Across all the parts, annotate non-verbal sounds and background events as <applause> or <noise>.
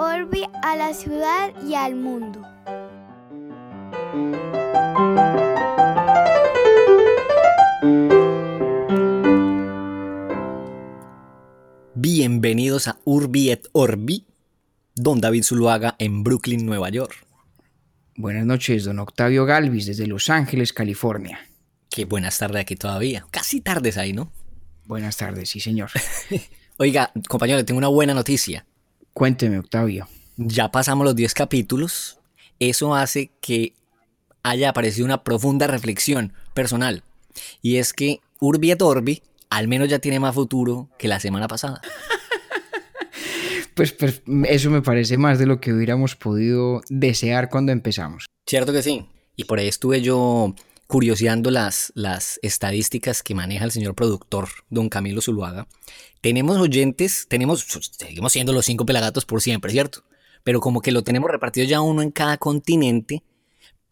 Orbi a la ciudad y al mundo. Bienvenidos a Urbi et Orbi, don David Zuluaga en Brooklyn, Nueva York. Buenas noches, don Octavio Galvis, desde Los Ángeles, California. Qué buenas tardes aquí todavía. Casi tardes ahí, ¿no? Buenas tardes, sí, señor. <laughs> Oiga, compañero, tengo una buena noticia. Cuénteme, Octavio. Ya pasamos los 10 capítulos. Eso hace que haya aparecido una profunda reflexión personal. Y es que Urbi et Orbi al menos ya tiene más futuro que la semana pasada. <laughs> Pues, pues, eso me parece más de lo que hubiéramos podido desear cuando empezamos. Cierto que sí. Y por ahí estuve yo curioseando las, las estadísticas que maneja el señor productor, don Camilo Zuluaga. Tenemos oyentes, tenemos, seguimos siendo los cinco pelagatos por siempre, ¿cierto? Pero como que lo tenemos repartido ya uno en cada continente,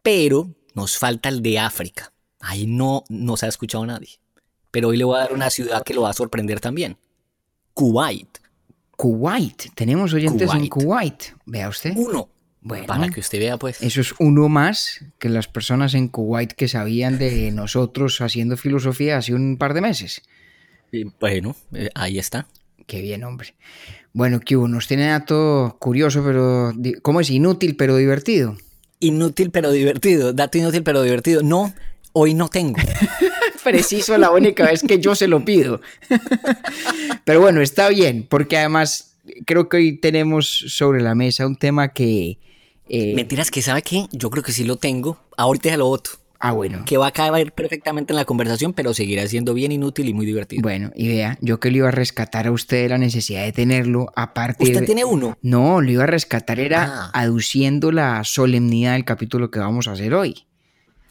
pero nos falta el de África. Ahí no, no se ha escuchado nadie. Pero hoy le voy a dar una ciudad que lo va a sorprender también. Kuwait. Kuwait. Tenemos oyentes en Kuwait. Vea usted. Uno. Bueno, para que usted vea, pues. Eso es uno más que las personas en Kuwait que sabían de nosotros haciendo filosofía hace un par de meses. bueno, eh, ahí está. Qué bien, hombre. Bueno, que nos tiene dato curioso, pero. ¿Cómo es? Inútil, pero divertido. Inútil, pero divertido. Dato inútil, pero divertido. No, hoy no tengo. <laughs> Preciso la única vez que yo se lo pido. <laughs> Pero bueno, está bien, porque además creo que hoy tenemos sobre la mesa un tema que... Eh, Mentiras, que sabe qué? Yo creo que sí lo tengo. Ahorita ya lo otro. Ah, bueno. Que va a caer perfectamente en la conversación, pero seguirá siendo bien inútil y muy divertido. Bueno, y vea, yo que le iba a rescatar a usted la necesidad de tenerlo, aparte. ¿Usted tiene uno? No, lo iba a rescatar era ah. aduciendo la solemnidad del capítulo que vamos a hacer hoy.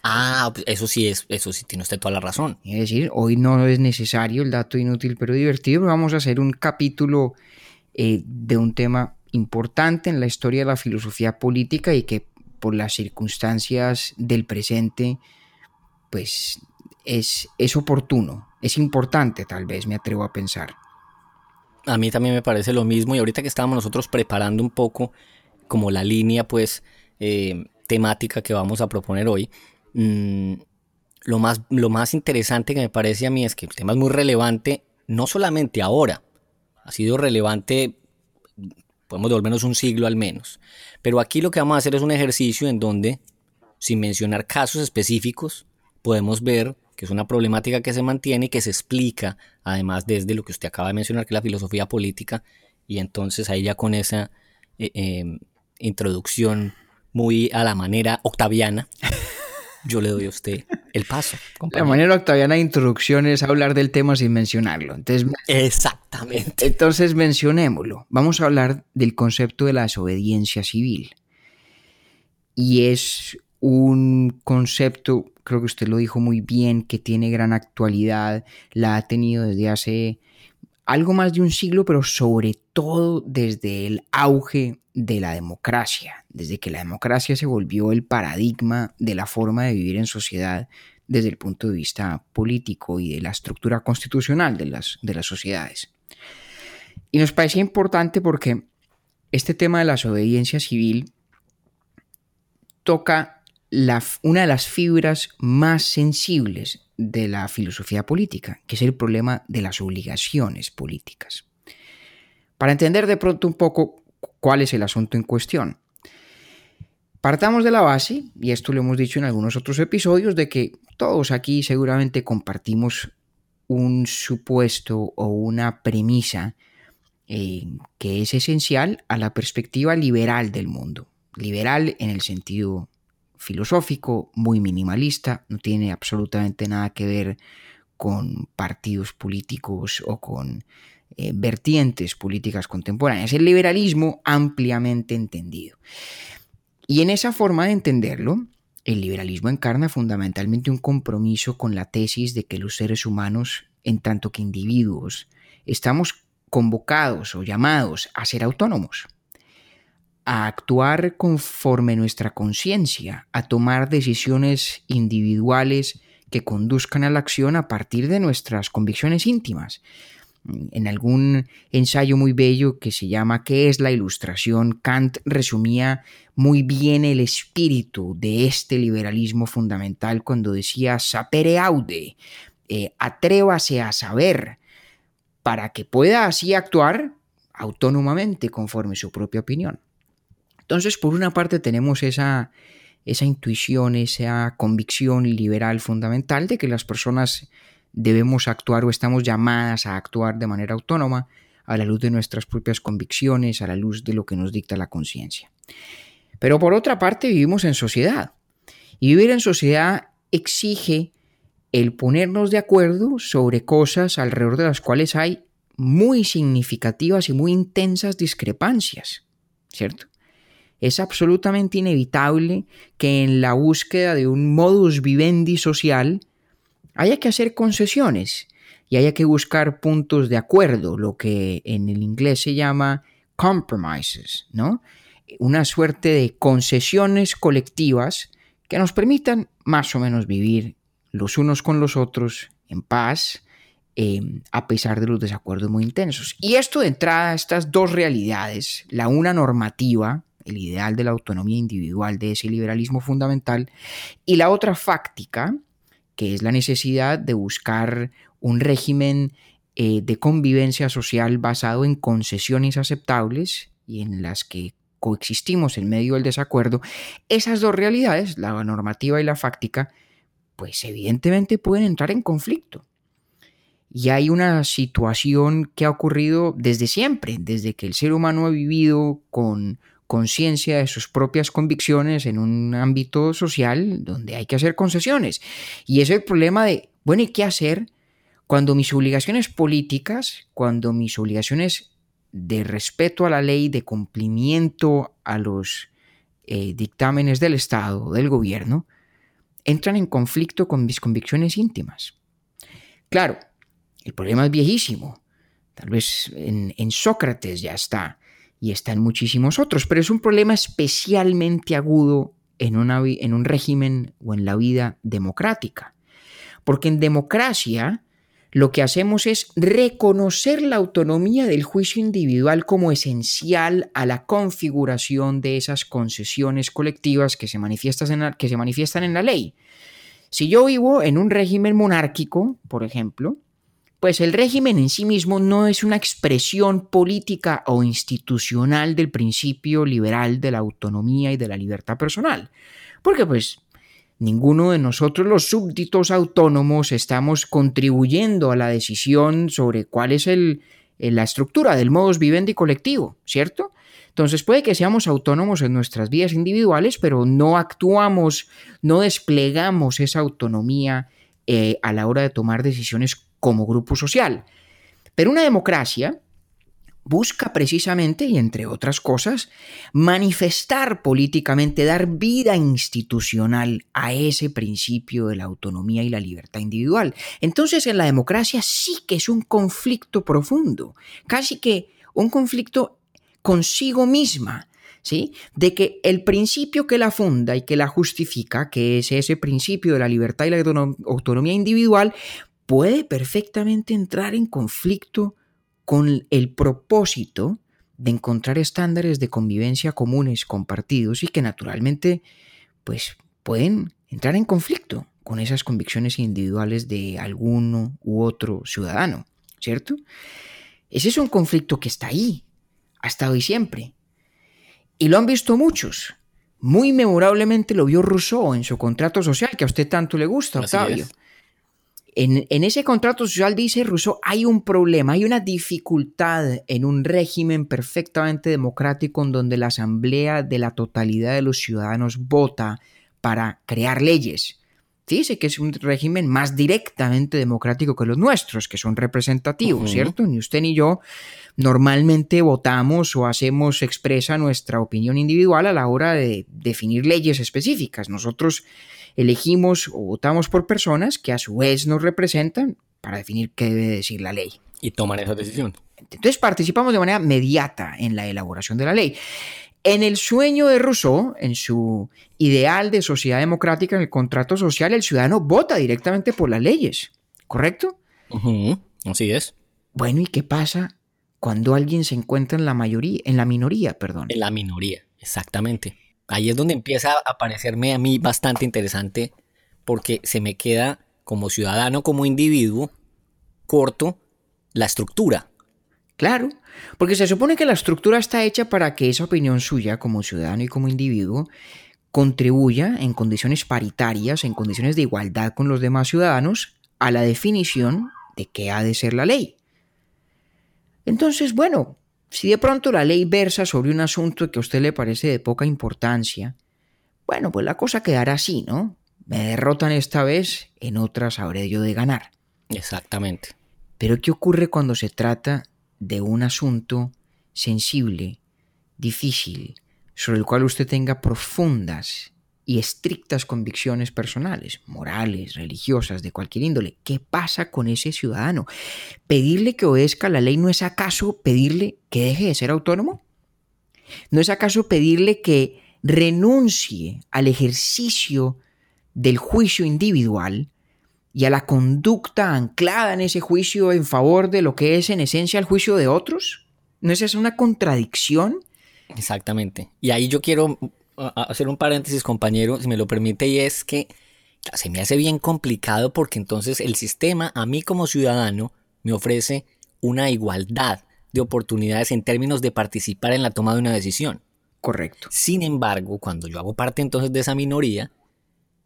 Ah, pues, eso sí es, eso sí tiene usted toda la razón. Es decir, hoy no es necesario el dato inútil pero divertido, vamos a hacer un capítulo eh, de un tema importante en la historia de la filosofía política y que por las circunstancias del presente, pues es, es oportuno, es importante tal vez, me atrevo a pensar. A mí también me parece lo mismo y ahorita que estábamos nosotros preparando un poco como la línea pues eh, temática que vamos a proponer hoy, Mm, lo, más, lo más interesante que me parece a mí es que el tema es muy relevante, no solamente ahora, ha sido relevante, podemos devolvernos un siglo al menos, pero aquí lo que vamos a hacer es un ejercicio en donde, sin mencionar casos específicos, podemos ver que es una problemática que se mantiene y que se explica, además desde lo que usted acaba de mencionar, que es la filosofía política, y entonces ahí ya con esa eh, em, introducción muy a la manera octaviana, yo le doy a usted el paso. La manera octaviana de introducción es hablar del tema sin mencionarlo. Entonces, Exactamente. Entonces mencionémoslo. Vamos a hablar del concepto de la desobediencia civil. Y es un concepto, creo que usted lo dijo muy bien, que tiene gran actualidad, la ha tenido desde hace algo más de un siglo, pero sobre todo desde el auge de la democracia, desde que la democracia se volvió el paradigma de la forma de vivir en sociedad desde el punto de vista político y de la estructura constitucional de las, de las sociedades. Y nos parecía importante porque este tema de la desobediencia civil toca una de las fibras más sensibles de la filosofía política, que es el problema de las obligaciones políticas. Para entender de pronto un poco cuál es el asunto en cuestión. Partamos de la base, y esto lo hemos dicho en algunos otros episodios, de que todos aquí seguramente compartimos un supuesto o una premisa eh, que es esencial a la perspectiva liberal del mundo. Liberal en el sentido filosófico, muy minimalista, no tiene absolutamente nada que ver con partidos políticos o con eh, vertientes políticas contemporáneas. El liberalismo ampliamente entendido. Y en esa forma de entenderlo, el liberalismo encarna fundamentalmente un compromiso con la tesis de que los seres humanos, en tanto que individuos, estamos convocados o llamados a ser autónomos a actuar conforme nuestra conciencia, a tomar decisiones individuales que conduzcan a la acción a partir de nuestras convicciones íntimas. En algún ensayo muy bello que se llama ¿Qué es la ilustración? Kant resumía muy bien el espíritu de este liberalismo fundamental cuando decía sapere aude, eh, atrévase a saber, para que pueda así actuar autónomamente conforme su propia opinión. Entonces, por una parte tenemos esa, esa intuición, esa convicción liberal fundamental de que las personas debemos actuar o estamos llamadas a actuar de manera autónoma a la luz de nuestras propias convicciones, a la luz de lo que nos dicta la conciencia. Pero por otra parte vivimos en sociedad y vivir en sociedad exige el ponernos de acuerdo sobre cosas alrededor de las cuales hay muy significativas y muy intensas discrepancias, ¿cierto? Es absolutamente inevitable que en la búsqueda de un modus vivendi social haya que hacer concesiones y haya que buscar puntos de acuerdo, lo que en el inglés se llama compromises, ¿no? Una suerte de concesiones colectivas que nos permitan más o menos vivir los unos con los otros en paz, em, a pesar de los desacuerdos muy intensos. Y esto de entrada, estas dos realidades, la una normativa, el ideal de la autonomía individual de ese liberalismo fundamental, y la otra fáctica, que es la necesidad de buscar un régimen eh, de convivencia social basado en concesiones aceptables y en las que coexistimos en medio del desacuerdo, esas dos realidades, la normativa y la fáctica, pues evidentemente pueden entrar en conflicto. Y hay una situación que ha ocurrido desde siempre, desde que el ser humano ha vivido con conciencia de sus propias convicciones en un ámbito social donde hay que hacer concesiones. Y es el problema de, bueno, ¿y qué hacer cuando mis obligaciones políticas, cuando mis obligaciones de respeto a la ley, de cumplimiento a los eh, dictámenes del Estado, del gobierno, entran en conflicto con mis convicciones íntimas? Claro, el problema es viejísimo. Tal vez en, en Sócrates ya está y está en muchísimos otros, pero es un problema especialmente agudo en, en un régimen o en la vida democrática. Porque en democracia lo que hacemos es reconocer la autonomía del juicio individual como esencial a la configuración de esas concesiones colectivas que se manifiestan en la, que se manifiestan en la ley. Si yo vivo en un régimen monárquico, por ejemplo, pues el régimen en sí mismo no es una expresión política o institucional del principio liberal de la autonomía y de la libertad personal. Porque pues ninguno de nosotros los súbditos autónomos estamos contribuyendo a la decisión sobre cuál es el, la estructura del modus vivendi colectivo, ¿cierto? Entonces puede que seamos autónomos en nuestras vidas individuales, pero no actuamos, no desplegamos esa autonomía eh, a la hora de tomar decisiones como grupo social. Pero una democracia busca precisamente, y entre otras cosas, manifestar políticamente, dar vida institucional a ese principio de la autonomía y la libertad individual. Entonces en la democracia sí que es un conflicto profundo, casi que un conflicto consigo misma, ¿sí? De que el principio que la funda y que la justifica, que es ese principio de la libertad y la autonomía individual, puede perfectamente entrar en conflicto con el propósito de encontrar estándares de convivencia comunes, compartidos y que naturalmente pues pueden entrar en conflicto con esas convicciones individuales de alguno u otro ciudadano, ¿cierto? Ese es un conflicto que está ahí, ha estado ahí siempre. Y lo han visto muchos. Muy memorablemente lo vio Rousseau en su contrato social, que a usted tanto le gusta, Octavio. En, ese contrato social, dice Rousseau, hay un problema, hay una dificultad en un régimen perfectamente democrático en donde la asamblea de la totalidad de los ciudadanos vota para crear leyes. Dice que es un régimen más directamente democrático que los nuestros, que son representativos, ¿cierto? Ni usted ni yo normalmente votamos o hacemos expresa nuestra opinión individual a la hora de definir leyes específicas. Nosotros elegimos o votamos por personas que a su vez nos representan para definir qué debe decir la ley. Y toman esa decisión. Entonces participamos de manera mediata en la elaboración de la ley. En el sueño de Rousseau, en su ideal de sociedad democrática, en el contrato social, el ciudadano vota directamente por las leyes, ¿correcto? Así es. Bueno, ¿y qué pasa cuando alguien se encuentra en la mayoría, en la minoría, perdón? En la minoría, exactamente. Ahí es donde empieza a parecerme a mí bastante interesante porque se me queda como ciudadano, como individuo, corto la estructura. Claro, porque se supone que la estructura está hecha para que esa opinión suya como ciudadano y como individuo contribuya en condiciones paritarias, en condiciones de igualdad con los demás ciudadanos, a la definición de qué ha de ser la ley. Entonces, bueno, si de pronto la ley versa sobre un asunto que a usted le parece de poca importancia, bueno, pues la cosa quedará así, ¿no? Me derrotan esta vez, en otras habré yo de ganar. Exactamente. Pero ¿qué ocurre cuando se trata de un asunto sensible, difícil, sobre el cual usted tenga profundas y estrictas convicciones personales, morales, religiosas, de cualquier índole. ¿Qué pasa con ese ciudadano? ¿Pedirle que obedezca la ley no es acaso pedirle que deje de ser autónomo? ¿No es acaso pedirle que renuncie al ejercicio del juicio individual y a la conducta anclada en ese juicio en favor de lo que es en esencia el juicio de otros? ¿No es esa una contradicción? Exactamente. Y ahí yo quiero hacer un paréntesis, compañero, si me lo permite, y es que se me hace bien complicado porque entonces el sistema a mí como ciudadano me ofrece una igualdad de oportunidades en términos de participar en la toma de una decisión. Correcto. Sin embargo, cuando yo hago parte entonces de esa minoría,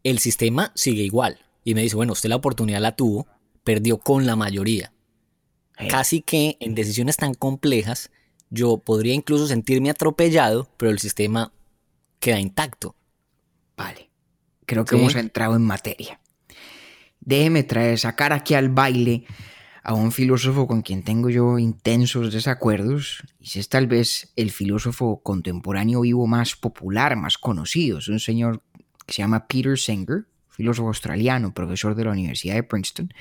el sistema sigue igual y me dice, bueno, usted la oportunidad la tuvo, perdió con la mayoría. Casi que en decisiones tan complejas, yo podría incluso sentirme atropellado, pero el sistema queda intacto. Vale, creo que hemos entrado en materia. Déjeme traer, sacar aquí al baile a un filósofo con quien tengo yo intensos desacuerdos, y es tal vez el filósofo contemporáneo vivo más popular, más conocido. Es un señor que se llama Peter Singer, filósofo australiano, profesor de la Universidad de Princeton,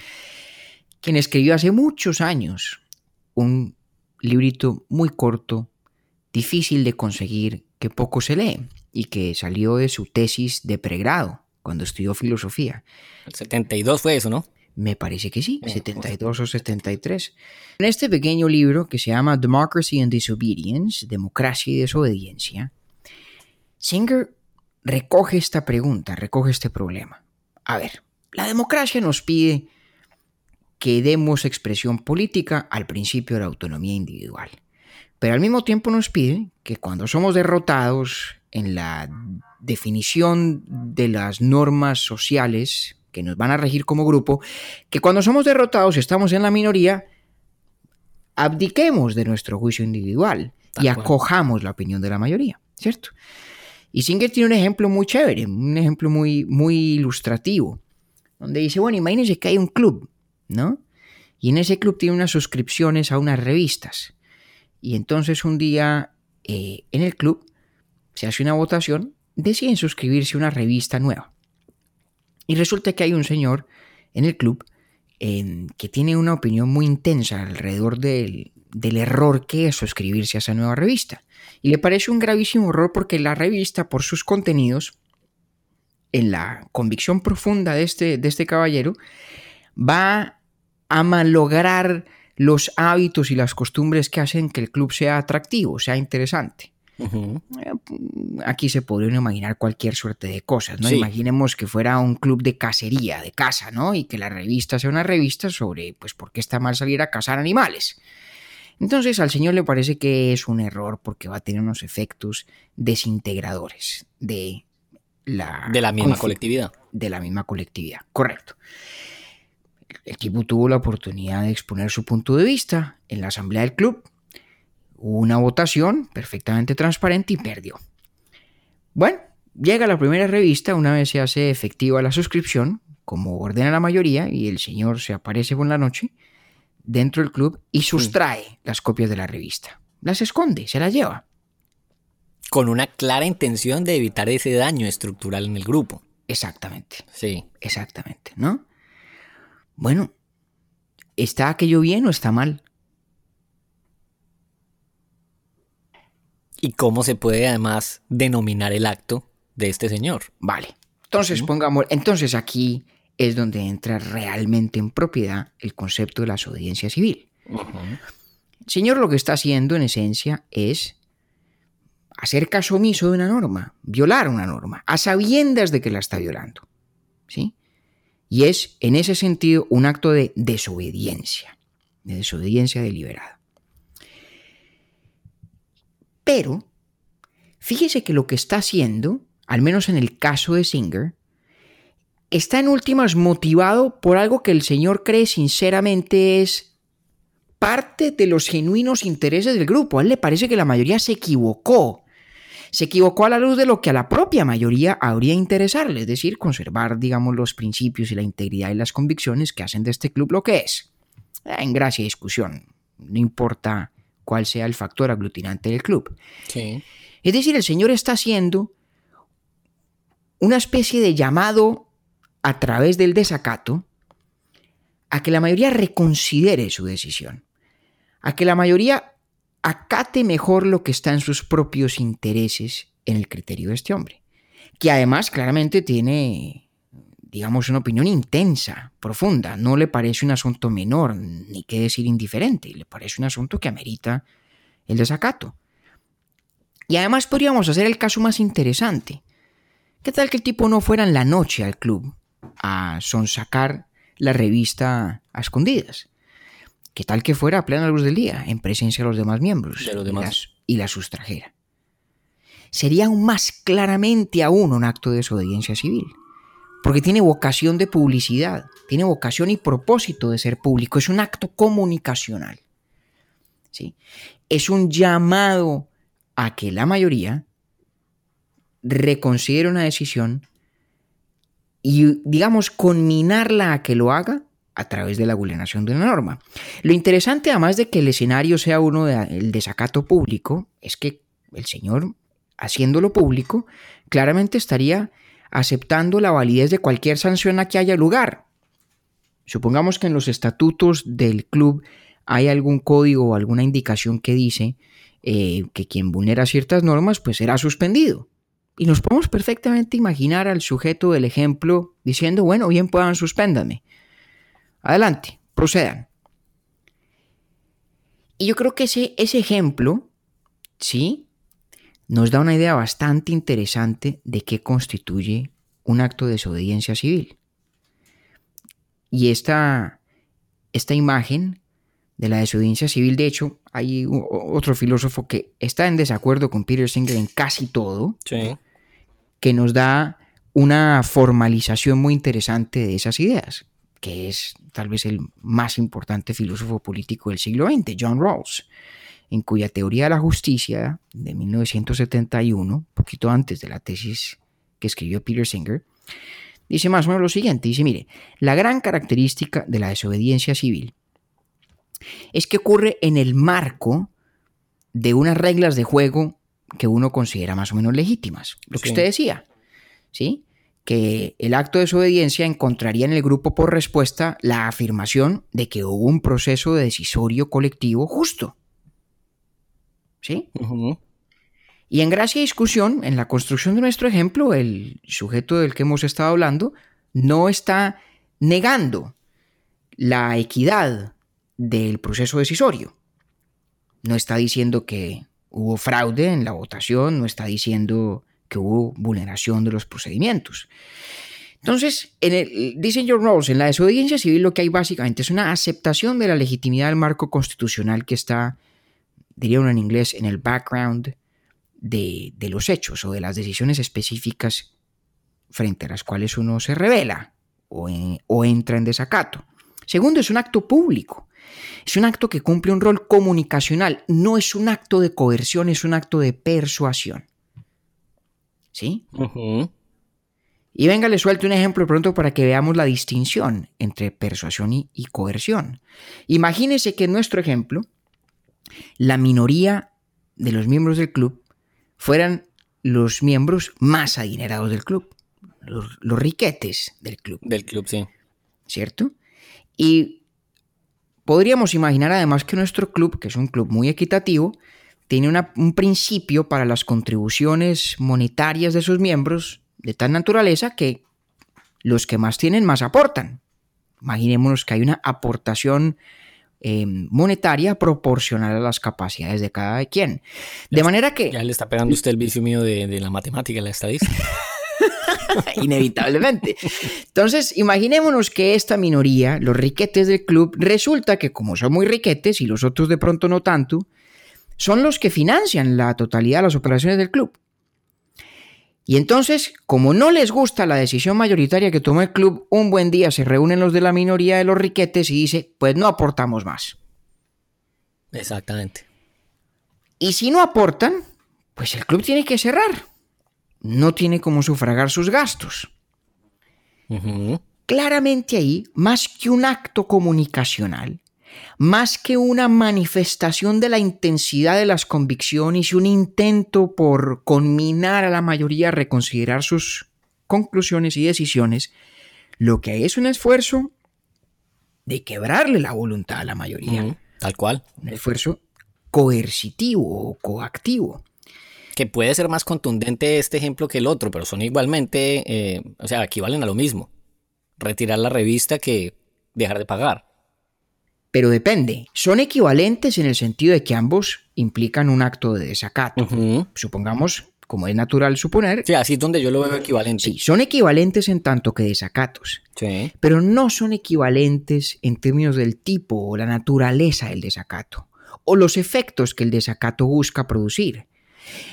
quien escribió hace muchos años un librito muy corto, difícil de conseguir, que poco se lee y que salió de su tesis de pregrado cuando estudió filosofía. El 72 fue eso, ¿no? Me parece que sí, 72 o 73. En este pequeño libro que se llama Democracy and Disobedience, Democracia y Desobediencia, Singer recoge esta pregunta, recoge este problema. A ver, la democracia nos pide que demos expresión política al principio de la autonomía individual. Pero al mismo tiempo nos pide que cuando somos derrotados en la definición de las normas sociales que nos van a regir como grupo, que cuando somos derrotados y estamos en la minoría, abdiquemos de nuestro juicio individual y acojamos la opinión de la mayoría, ¿cierto? Y Singer tiene un ejemplo muy chévere, un ejemplo muy, muy ilustrativo, donde dice, bueno, imagínense que hay un club, ¿no? Y en ese club tiene unas suscripciones a unas revistas. Y entonces un día eh, en el club se hace una votación, deciden suscribirse a una revista nueva. Y resulta que hay un señor en el club que tiene una opinión muy intensa alrededor del, del error que es suscribirse a esa nueva revista. Y le parece un gravísimo error porque la revista, por sus contenidos, en la convicción profunda de este, de este caballero, va a malograr los hábitos y las costumbres que hacen que el club sea atractivo, sea interesante. Eh, aquí se podría imaginar cualquier suerte de cosas, ¿no? Imaginemos que fuera un club de cacería, de caza, ¿no? Y que la revista sea una revista sobre, pues, por qué está mal salir a cazar animales. Entonces al señor le parece que es un error porque va a tener unos efectos desintegradores de la... De la misma colectividad. De la misma colectividad, correcto el equipo tuvo la oportunidad de exponer su punto de vista en la asamblea del club. Hubo una votación perfectamente transparente y perdió. Bueno, llega la primera revista, una vez se hace efectiva la suscripción, como ordena la mayoría, y el señor se aparece por la noche dentro del club y sustrae las copias de la revista. Las esconde, se las lleva. Con una clara intención de evitar ese daño estructural en el grupo. Exactamente. Sí. Exactamente, ¿no? Bueno, ¿está aquello bien o está mal? ¿Y cómo se puede además denominar el acto de este señor? Vale. Entonces, pongamos, entonces aquí es donde entra realmente en propiedad el concepto de la desobediencia civil. El señor lo que está haciendo en esencia es hacer caso omiso de una norma, violar una norma, a sabiendas de que la está violando. ¿Sí? Y es, en ese sentido, un acto de desobediencia, de desobediencia deliberada. Pero, fíjese que lo que está haciendo, al menos en el caso de Singer, está en últimas motivado por algo que el Señor cree sinceramente es parte de los genuinos intereses del grupo. A él le parece que la mayoría se equivocó. Se equivocó a la luz de lo que a la propia mayoría habría interesarle, es decir, conservar, digamos, los principios y la integridad y las convicciones que hacen de este club lo que es. En gracia y discusión, no importa cuál sea el factor aglutinante del club. Es decir, el Señor está haciendo una especie de llamado a través del desacato a que la mayoría reconsidere su decisión, a que la mayoría acate mejor lo que está en sus propios intereses en el criterio de este hombre, que además claramente tiene, digamos, una opinión intensa, profunda, no le parece un asunto menor, ni qué decir indiferente, le parece un asunto que amerita el desacato. Y además podríamos hacer el caso más interesante. ¿Qué tal que el tipo no fuera en la noche al club a sonsacar la revista a escondidas? ¿Qué tal que fuera a plena luz del día, en presencia de los demás miembros de los demás. Y, la sustrajera? Sería aún más claramente aún un acto de desobediencia civil, porque tiene vocación de publicidad, tiene vocación y propósito de ser público, es un acto comunicacional. ¿sí? Es un llamado a que la mayoría reconsidere una decisión y, digamos, conminarla a que lo haga a través de la vulneración de una norma. Lo interesante, además de que el escenario sea uno del desacato público, es que el señor, haciéndolo público, claramente estaría aceptando la validez de cualquier sanción a que haya lugar. Supongamos que en los estatutos del club hay algún código o alguna indicación que dice eh, que quien vulnera ciertas normas pues será suspendido. Y nos podemos perfectamente imaginar al sujeto del ejemplo diciendo, bueno, bien puedan suspéndame. Adelante, procedan. Y yo creo que ese, ese ejemplo, ¿sí? Nos da una idea bastante interesante de qué constituye un acto de desobediencia civil. Y esta, esta imagen de la desobediencia civil, de hecho, hay otro filósofo que está en desacuerdo con Peter Singer en casi todo, que nos da una formalización muy interesante de esas ideas que es tal vez el más importante filósofo político del siglo XX, John Rawls, en cuya teoría de la justicia de 1971, poquito antes de la tesis que escribió Peter Singer, dice más o menos lo siguiente, dice, mire, la gran característica de la desobediencia civil es que ocurre en el marco de unas reglas de juego que uno considera más o menos legítimas. Lo que usted decía, ¿sí? Que el acto de desobediencia encontraría en el grupo por respuesta la afirmación de que hubo un proceso de decisorio colectivo justo. ¿Sí? Y en gracia y discusión, en la construcción de nuestro ejemplo, el sujeto del que hemos estado hablando no está negando la equidad del proceso decisorio. No está diciendo que hubo fraude en la votación, no está diciendo que hubo vulneración de los procedimientos. Entonces, en el, dicen en la desobediencia civil lo que hay básicamente es una aceptación de la legitimidad del marco constitucional que está, diría uno en inglés, en el background de, los hechos o de las decisiones específicas frente a las cuales uno se revela o entra en desacato. Segundo, es un acto público. Es un acto que cumple un rol comunicacional, no es un acto de coerción, es un acto de persuasión. ¿Sí? Y venga, le suelto un ejemplo pronto para que veamos la distinción entre persuasión y, coerción. Imagínese que en nuestro ejemplo, la minoría de los miembros del club fueran los miembros más adinerados del club, los, riquetes del club. Del club, sí. ¿Cierto? Y podríamos imaginar además que nuestro club, que es un club muy equitativo, tiene un principio para las contribuciones monetarias de sus miembros de tal naturaleza que los que más tienen más aportan. Imaginémonos que hay una aportación eh, monetaria proporcional a las capacidades de cada quien. De manera que... Ya le está pegando usted el vicio mío de, de la matemática y la estadística. <laughs> Inevitablemente. Entonces, imaginémonos que esta minoría, los riquetes del club, resulta que como son muy riquetes y los otros de pronto no tanto, son los que financian la totalidad de las operaciones del club. Y entonces, como no les gusta la decisión mayoritaria que tomó el club, un buen día se reúnen los de la minoría de los riquetes y dice, pues no aportamos más. Exactamente. Y si no aportan, pues el club tiene que cerrar. No tiene cómo sufragar sus gastos. Claramente ahí, más que un acto comunicacional, más que una manifestación de la intensidad de las convicciones y un intento por conminar a la mayoría a reconsiderar sus conclusiones y decisiones, lo que hay es un esfuerzo de quebrarle la voluntad a la mayoría. Tal cual. un esfuerzo coercitivo o coactivo. Que puede ser más contundente este ejemplo que el otro, pero son igualmente, eh, o sea, equivalen a lo mismo. Retirar la revista que dejar de pagar. Pero depende, son equivalentes en el sentido de que ambos implican un acto de desacato. Supongamos, como es natural suponer, Sí, así es donde yo lo veo equivalente. sí, son equivalentes en tanto que desacatos, Sí. pero no son equivalentes en términos del tipo o la naturaleza del desacato, o los efectos que el desacato busca producir.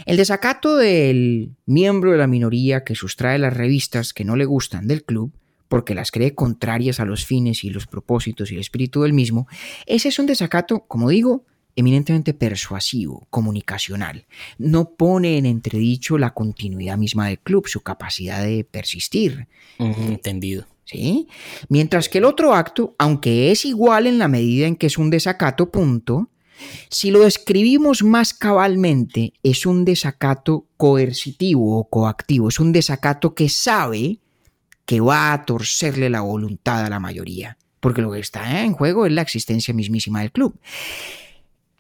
El desacato del miembro de la minoría que sustrae las revistas que no le gustan del club, porque las cree contrarias a los fines y los propósitos y el espíritu del mismo, ese es un desacato, como digo, eminentemente persuasivo, comunicacional. No pone en entredicho la continuidad misma del club, su capacidad de persistir. Entendido. ¿sí? Mientras que el otro acto, aunque es igual en la medida en que es un desacato, punto, si lo describimos más cabalmente, es un desacato coercitivo o coactivo, es un desacato que sabe que va a torcerle la voluntad a la mayoría, porque lo que está en juego es la existencia mismísima del club.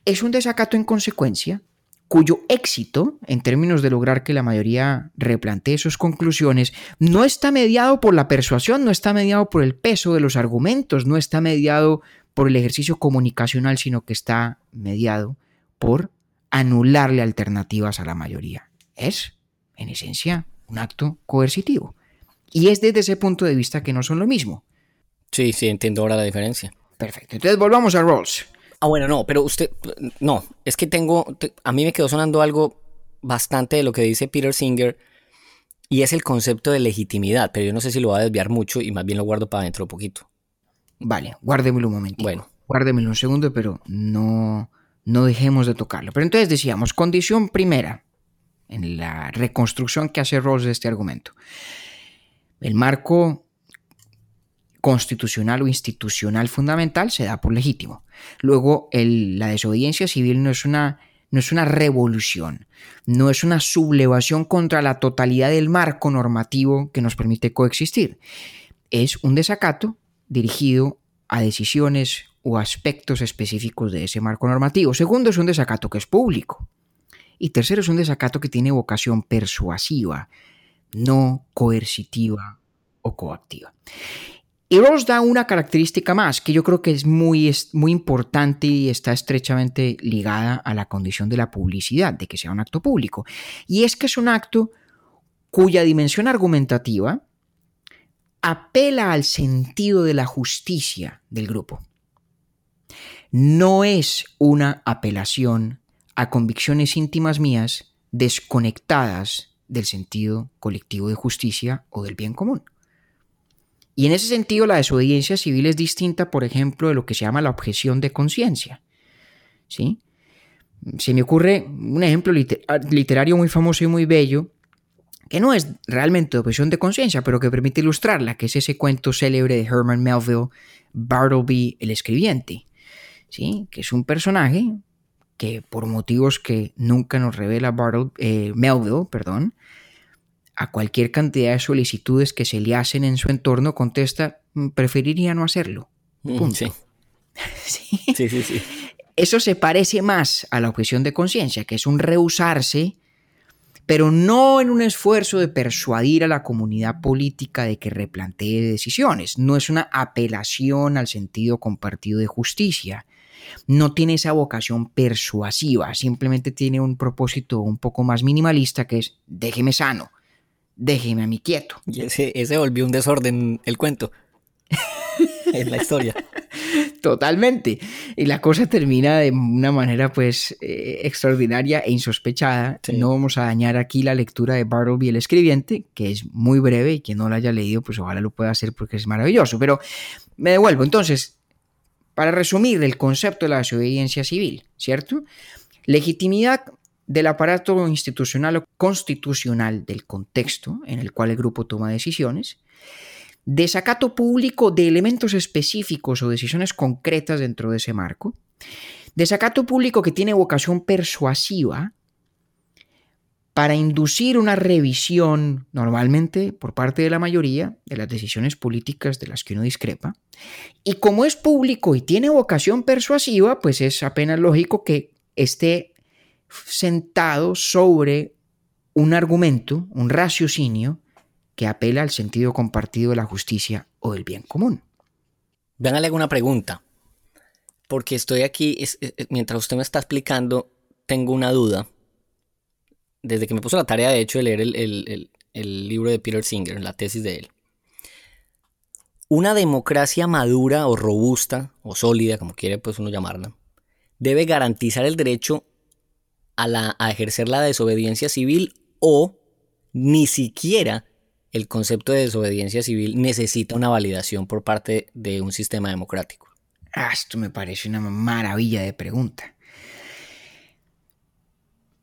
Es un desacato en consecuencia cuyo éxito, en términos de lograr que la mayoría replantee sus conclusiones, no está mediado por la persuasión, no está mediado por el peso de los argumentos, no está mediado por el ejercicio comunicacional, sino que está mediado por anularle alternativas a la mayoría. Es, en esencia, un acto coercitivo. Y es desde ese punto de vista que no son lo mismo. Sí, sí, entiendo ahora la diferencia. Perfecto. Entonces volvamos a Rawls. Ah, bueno, no, pero usted, no, es que tengo, te- a mí me quedó sonando algo bastante de lo que dice Peter Singer y es el concepto de legitimidad, pero yo no sé si lo va a desviar mucho y más bien lo guardo para dentro de poquito. Vale, guárdemelo un momentito. Bueno. Guárdemelo un segundo, pero no, no dejemos de tocarlo. Pero entonces decíamos, condición primera en la reconstrucción que hace Rawls de este argumento. El marco constitucional o institucional fundamental se da por legítimo. Luego, la desobediencia civil no es, una, no es una revolución, no es una sublevación contra la totalidad del marco normativo que nos permite coexistir. Es un desacato dirigido a decisiones o aspectos específicos de ese marco normativo. Segundo, es un desacato que es público. Y tercero, es un desacato que tiene vocación persuasiva, no coercitiva o coactiva. Y Rawls da una característica más que yo creo que es muy, es muy importante y está estrechamente ligada a la condición de la publicidad, de que sea un acto público. Y es que es un acto cuya dimensión argumentativa apela al sentido de la justicia del grupo. No es una apelación a convicciones íntimas mías desconectadas del sentido colectivo de justicia o del bien común. Y en ese sentido la desobediencia civil es distinta, por ejemplo, de lo que se llama la objeción de conciencia. ¿Sí? Se me ocurre un ejemplo liter- literario muy famoso y muy bello, que no es realmente objeción de conciencia, pero que permite ilustrarla, que es ese cuento célebre de Herman Melville, Bartleby el escribiente, ¿sí? que es un personaje que por motivos que nunca nos revela Bartle, eh, Melville, perdón, a cualquier cantidad de solicitudes que se le hacen en su entorno contesta, "Mm, preferiría no hacerlo. Mm, Punto. Sí, <laughs> Sí. sí, sí, sí. Eso se parece más a la objeción de conciencia, que es un rehusarse pero no en un esfuerzo de persuadir a la comunidad política de que replantee decisiones. No es una apelación al sentido compartido de justicia. No tiene esa vocación persuasiva, simplemente tiene un propósito un poco más minimalista que es déjeme sano, déjeme a mí quieto. Y ese, ese volvió un desorden el cuento. <laughs> en la historia. Totalmente. Y la cosa termina de una manera pues eh, extraordinaria e insospechada. No vamos a dañar aquí la lectura de Bartleby el escribiente, que es muy breve y quien no la haya leído pues ojalá lo pueda hacer porque es maravilloso. Pero me devuelvo. Entonces, para resumir el concepto de la desobediencia civil, ¿cierto? Legitimidad del aparato institucional o constitucional del contexto en el cual el grupo toma decisiones desacato público de elementos específicos o decisiones concretas dentro de ese marco, desacato público que tiene vocación persuasiva para inducir una revisión normalmente por parte de la mayoría de las decisiones políticas de las que uno discrepa. Y como es público y tiene vocación persuasiva, pues es apenas lógico que esté sentado sobre un argumento, un raciocinio que apela al sentido compartido de la justicia o del bien común. Vean, alguna pregunta, porque estoy aquí, mientras usted me está explicando, tengo una duda. Desde que me puso la tarea, de hecho, de leer el, el libro de Peter Singer, la tesis de él. Una democracia madura o robusta o sólida, como quiere pues uno llamarla, debe garantizar el derecho a, la, a ejercer la desobediencia civil o ni siquiera el concepto de desobediencia civil necesita una validación por parte de un sistema democrático? Ah, esto me parece una maravilla de pregunta.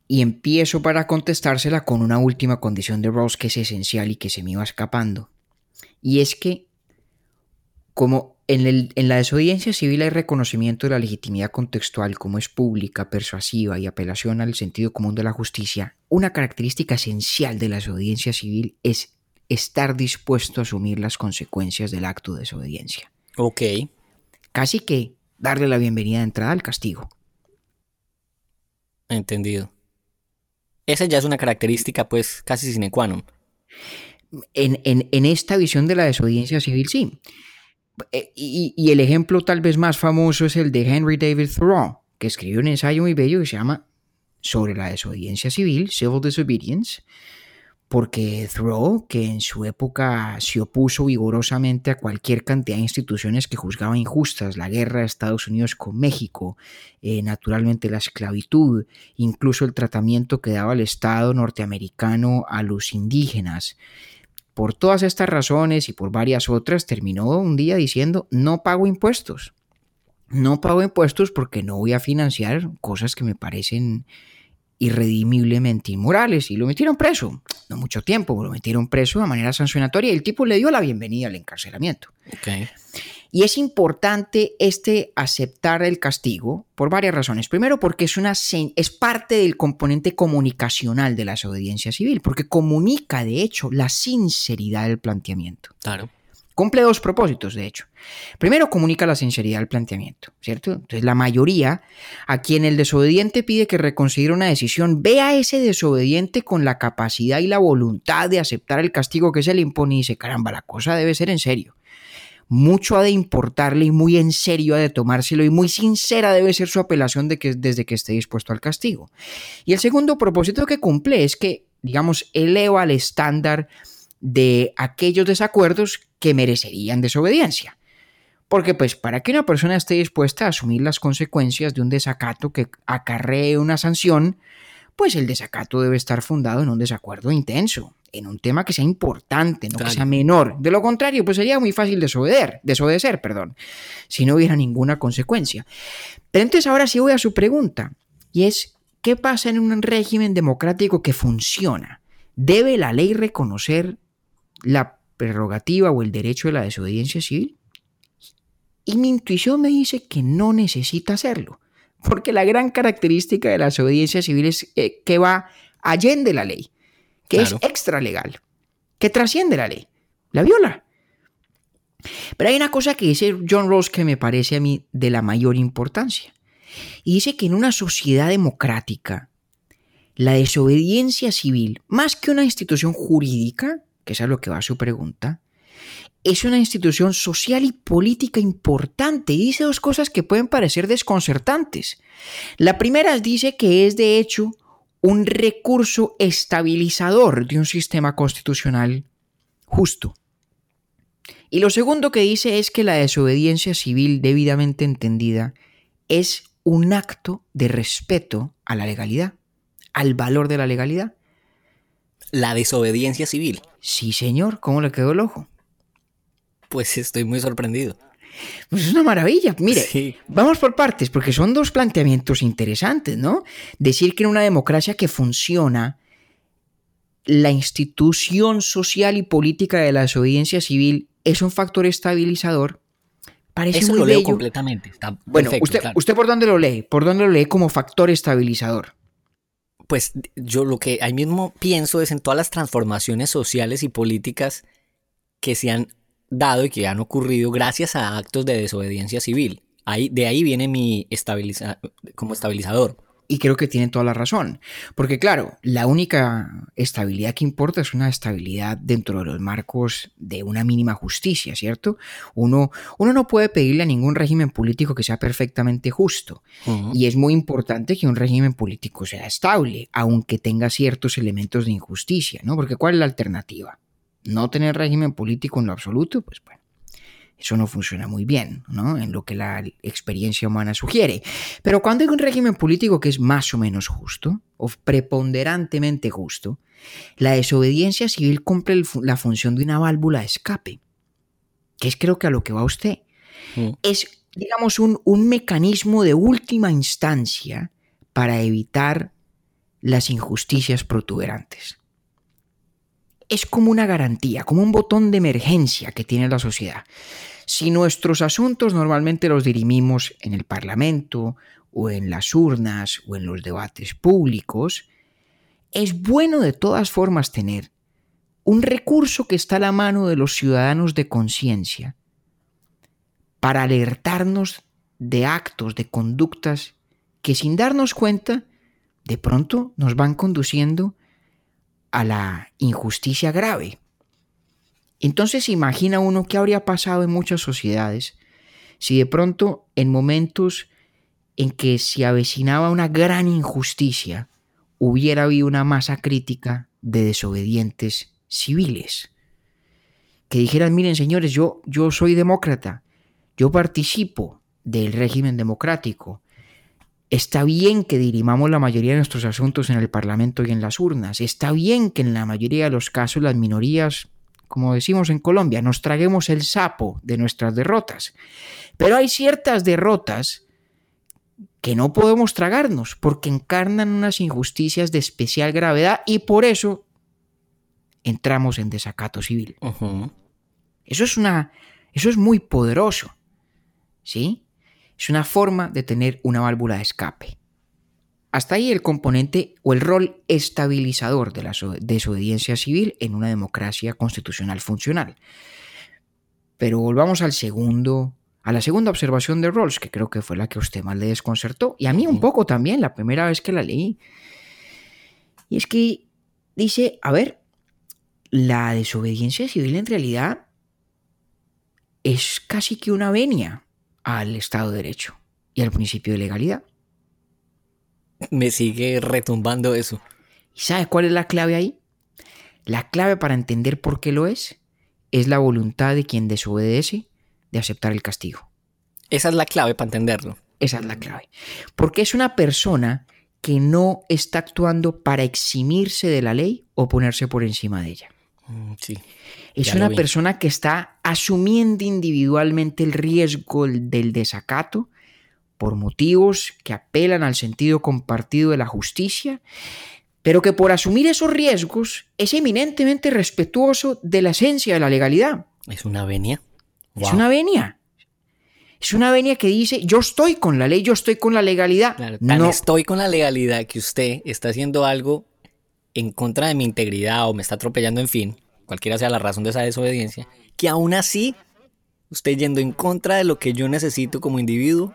Y empiezo para contestársela con una última condición de Rawls que es esencial y que se me iba escapando. Y es que, como en, en, la desobediencia civil hay reconocimiento de la legitimidad contextual como es pública, persuasiva y apelación al sentido común de la justicia, una característica esencial de la desobediencia civil es estar dispuesto a asumir las consecuencias del acto de desobediencia. Ok. Casi que darle la bienvenida de entrada al castigo. Entendido. Esa ya es una característica, pues, casi sine qua non. En, en, esta visión de la desobediencia civil, sí. Eh, y, y, el ejemplo tal vez más famoso es el de Henry David Thoreau, que escribió un ensayo muy bello que se llama Sobre la desobediencia civil, Civil Disobedience, porque Thoreau, que en su época se opuso vigorosamente a cualquier cantidad de instituciones que juzgaban injustas, la guerra de Estados Unidos con México, eh, naturalmente la esclavitud, incluso el tratamiento que daba el Estado norteamericano a los indígenas. Por todas estas razones y por varias otras, terminó un día diciendo, no pago impuestos. No pago impuestos porque no voy a financiar cosas que me parecen irredimiblemente inmorales y lo metieron preso. No mucho tiempo, lo metieron preso de manera sancionatoria y el tipo le dio la bienvenida al encarcelamiento. Y es importante este aceptar el castigo por varias razones. Primero, porque es, una, es parte del componente comunicacional de la desobediencia civil, porque comunica, de hecho, la sinceridad del planteamiento. Claro. Cumple dos propósitos, de hecho. Primero, comunica la sinceridad del planteamiento, ¿cierto? Entonces, la mayoría, a quien el desobediente pide que reconsidere una decisión, ve a ese desobediente con la capacidad y la voluntad de aceptar el castigo que se le impone y dice, caramba, la cosa debe ser en serio. Mucho ha de importarle y muy en serio ha de tomárselo y muy sincera debe ser su apelación de que, desde que esté dispuesto al castigo. Y el segundo propósito que cumple es que, digamos, eleva el estándar de aquellos desacuerdos que merecerían desobediencia. Porque pues para que una persona esté dispuesta a asumir las consecuencias de un desacato que acarree una sanción, pues el desacato debe estar fundado en un desacuerdo intenso, en un tema que sea importante, no que sea menor. De lo contrario, pues sería muy fácil desobedecer, desobedecer, perdón, si no hubiera ninguna consecuencia. Pero entonces ahora sí voy a su pregunta, y es, ¿qué pasa en un régimen democrático que funciona? ¿Debe la ley reconocer la prerrogativa o el derecho de la desobediencia civil? Y mi intuición me dice que no necesita hacerlo, porque la gran característica de la desobediencia civil es eh, que va allende la ley, que es extralegal, que trasciende la ley, la viola. Pero hay una cosa que dice John Rawls que me parece a mí de la mayor importancia. Y dice que en una sociedad democrática, la desobediencia civil, más que una institución jurídica, que es a lo que va su pregunta, es una institución social y política importante y dice dos cosas que pueden parecer desconcertantes. La primera dice que es de hecho un recurso estabilizador de un sistema constitucional justo. Y lo segundo que dice es que la desobediencia civil debidamente entendida es un acto de respeto a la legalidad, al valor de la legalidad. La desobediencia civil. Sí, señor, ¿cómo le quedó el ojo? Pues estoy muy sorprendido. Pues es una maravilla. Mire, vamos por partes, porque son dos planteamientos interesantes, ¿no? Decir que en una democracia que funciona, la institución social y política de la desobediencia civil es un factor estabilizador. Parece Eso muy lo leo completamente. Está Bueno, perfecto, usted, claro. ¿usted por dónde lo lee? ¿Por dónde lo lee como factor estabilizador? Pues yo lo que ahí mismo pienso es en todas las transformaciones sociales y políticas que se han dado y que han ocurrido gracias a actos de desobediencia civil. Ahí, de ahí viene mi estabiliza como estabilizador. Y creo que tiene toda la razón. Porque claro, la única estabilidad que importa es una estabilidad dentro de los marcos de una mínima justicia, ¿cierto? Uno, uno no puede pedirle a ningún régimen político que sea perfectamente justo. Y es muy importante que un régimen político sea estable, aunque tenga ciertos elementos de injusticia, ¿no? Porque ¿cuál es la alternativa? No tener régimen político en lo absoluto, pues bueno, eso no funciona muy bien, ¿no? En lo que la experiencia humana sugiere. Pero cuando hay un régimen político que es más o menos justo, o preponderantemente justo, la desobediencia civil cumple la función de una válvula de escape, que es creo que a lo que va usted Ujú. es, digamos, un, un mecanismo de última instancia para evitar las injusticias protuberantes. Es como una garantía, como un botón de emergencia que tiene la sociedad. Si nuestros asuntos normalmente los dirimimos en el Parlamento o en las urnas o en los debates públicos, es bueno de todas formas tener un recurso que está a la mano de los ciudadanos de conciencia para alertarnos de actos, de conductas que sin darnos cuenta, de pronto nos van conduciendo a la injusticia grave. Entonces imagina uno qué habría pasado en muchas sociedades si de pronto en momentos en que se avecinaba una gran injusticia hubiera habido una masa crítica de desobedientes civiles que dijeran, miren señores, yo, yo soy demócrata, yo participo del régimen democrático. Está bien que dirimamos la mayoría de nuestros asuntos en el Parlamento y en las urnas. Está bien que en la mayoría de los casos las minorías, como decimos en Colombia, nos traguemos el sapo de nuestras derrotas. Pero hay ciertas derrotas que no podemos tragarnos porque encarnan unas injusticias de especial gravedad y por eso entramos en desacato civil. Eso es una eso es muy poderoso. ¿Sí? Es una forma de tener una válvula de escape. Hasta ahí el componente o el rol estabilizador de la so- desobediencia civil en una democracia constitucional funcional. Pero volvamos al segundo, a la segunda observación de Rawls, que creo que fue la que a usted más le desconcertó, y a mí un poco también, la primera vez que la leí. Y es que dice, a ver, la desobediencia civil en realidad es casi que una venia al Estado de Derecho y al principio de legalidad. Me sigue retumbando eso. ¿Y sabe cuál es la clave ahí? La clave para entender por qué lo es es la voluntad de quien desobedece de aceptar el castigo. Esa es la clave para entenderlo. Esa es la clave. Porque es una persona que no está actuando para eximirse de la ley o ponerse por encima de ella. Mm, Sí. Es una persona que está asumiendo individualmente el riesgo del desacato por motivos que apelan al sentido compartido de la justicia, pero que por asumir esos riesgos es eminentemente respetuoso de la esencia de la legalidad. Es una venia. Es una venia. Es una venia que dice, yo estoy con la ley, yo estoy con la legalidad. Claro, tan no, estoy con la legalidad que usted está haciendo algo en contra de mi integridad o me está atropellando, en fin, cualquiera sea la razón de esa desobediencia, que aún así, usted yendo en contra de lo que yo necesito como individuo,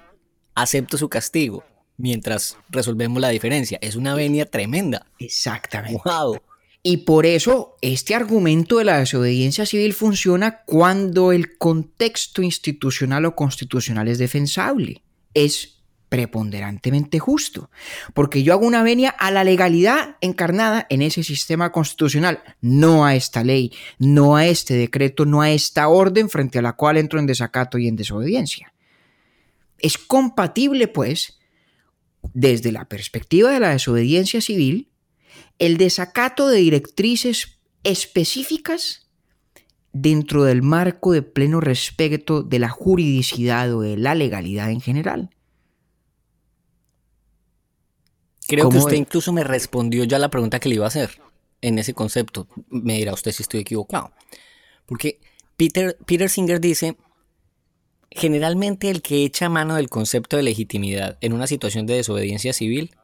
acepto su castigo. mientras resolvemos la diferencia. Es una venia tremenda. Exactamente. ¡Wow! Y por eso este argumento de la desobediencia civil funciona cuando el contexto institucional o constitucional es defensable. Es preponderantemente justo, porque yo hago una venia a la legalidad encarnada en ese sistema constitucional, no a esta ley, no a este decreto, no a esta orden frente a la cual entro en desacato y en desobediencia. Es compatible, pues, desde la perspectiva de la desobediencia civil, el desacato de directrices específicas dentro del marco de pleno respeto de la juridicidad o de la legalidad en general. Creo que usted incluso me respondió ya la pregunta que le iba a hacer en ese concepto. Me dirá usted si estoy equivocado. Porque Peter, Peter Singer dice, generalmente el que echa mano del concepto de legitimidad en una situación de desobediencia civil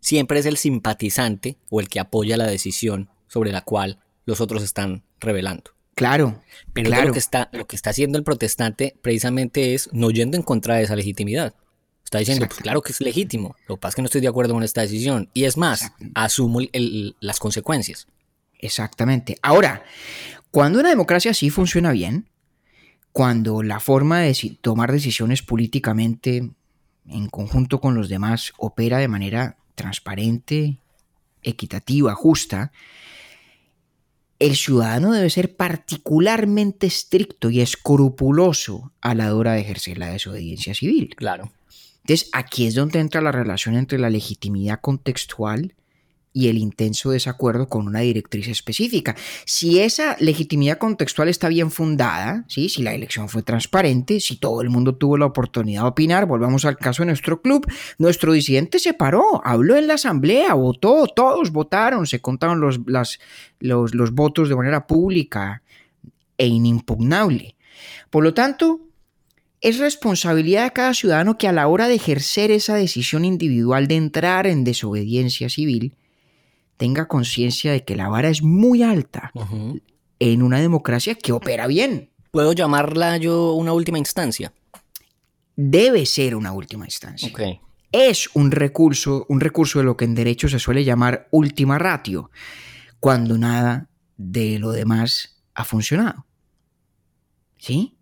siempre es el simpatizante o el que apoya la decisión sobre la cual los otros están revelando. Claro. Pero claro. Lo, que está, lo que está haciendo el protestante precisamente es no yendo en contra de esa legitimidad. Está diciendo, pues claro que es legítimo. Lo que pasa es que no estoy de acuerdo con esta decisión. Y es más, asumo el, las consecuencias. Exactamente. Ahora, cuando una democracia sí funciona bien, cuando la forma de tomar decisiones políticamente en conjunto con los demás opera de manera transparente, equitativa, justa, el ciudadano debe ser particularmente estricto y escrupuloso a la hora de ejercer la desobediencia civil. Claro. Entonces, aquí es donde entra la relación entre la legitimidad contextual y el intenso desacuerdo con una directriz específica. Si esa legitimidad contextual está bien fundada, ¿sí? si la elección fue transparente, si todo el mundo tuvo la oportunidad de opinar, volvamos al caso de nuestro club, nuestro disidente se paró, habló en la asamblea, votó, todos votaron, se contaron los, los, los votos de manera pública e inimpugnable. Por lo tanto, es responsabilidad de cada ciudadano que a la hora de ejercer esa decisión individual de entrar en desobediencia civil, tenga conciencia de que la vara es muy alta uh -huh. en una democracia que opera bien. ¿Puedo llamarla yo una última instancia? Debe ser una última instancia. Okay. Es un recurso, un recurso de lo que en derecho se suele llamar última ratio, cuando nada de lo demás ha funcionado. ¿Sí?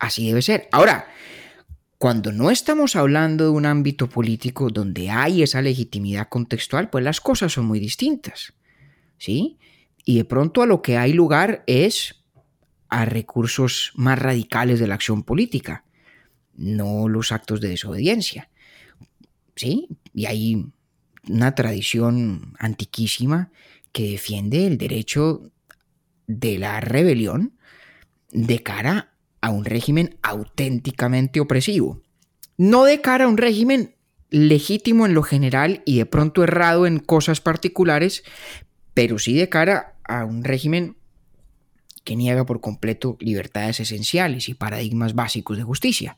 Así debe ser. Ahora, cuando no estamos hablando de un ámbito político donde hay esa legitimidad contextual, pues las cosas son muy distintas. ¿Sí? Y de pronto a lo que hay lugar es a recursos más radicales de la acción política, no los actos de desobediencia. ¿Sí? Y hay una tradición antiquísima que defiende el derecho de la rebelión de cara a un régimen auténticamente opresivo. No de cara a un régimen legítimo en lo general y de pronto errado en cosas particulares, pero sí de cara a un régimen que niega por completo libertades esenciales y paradigmas básicos de justicia.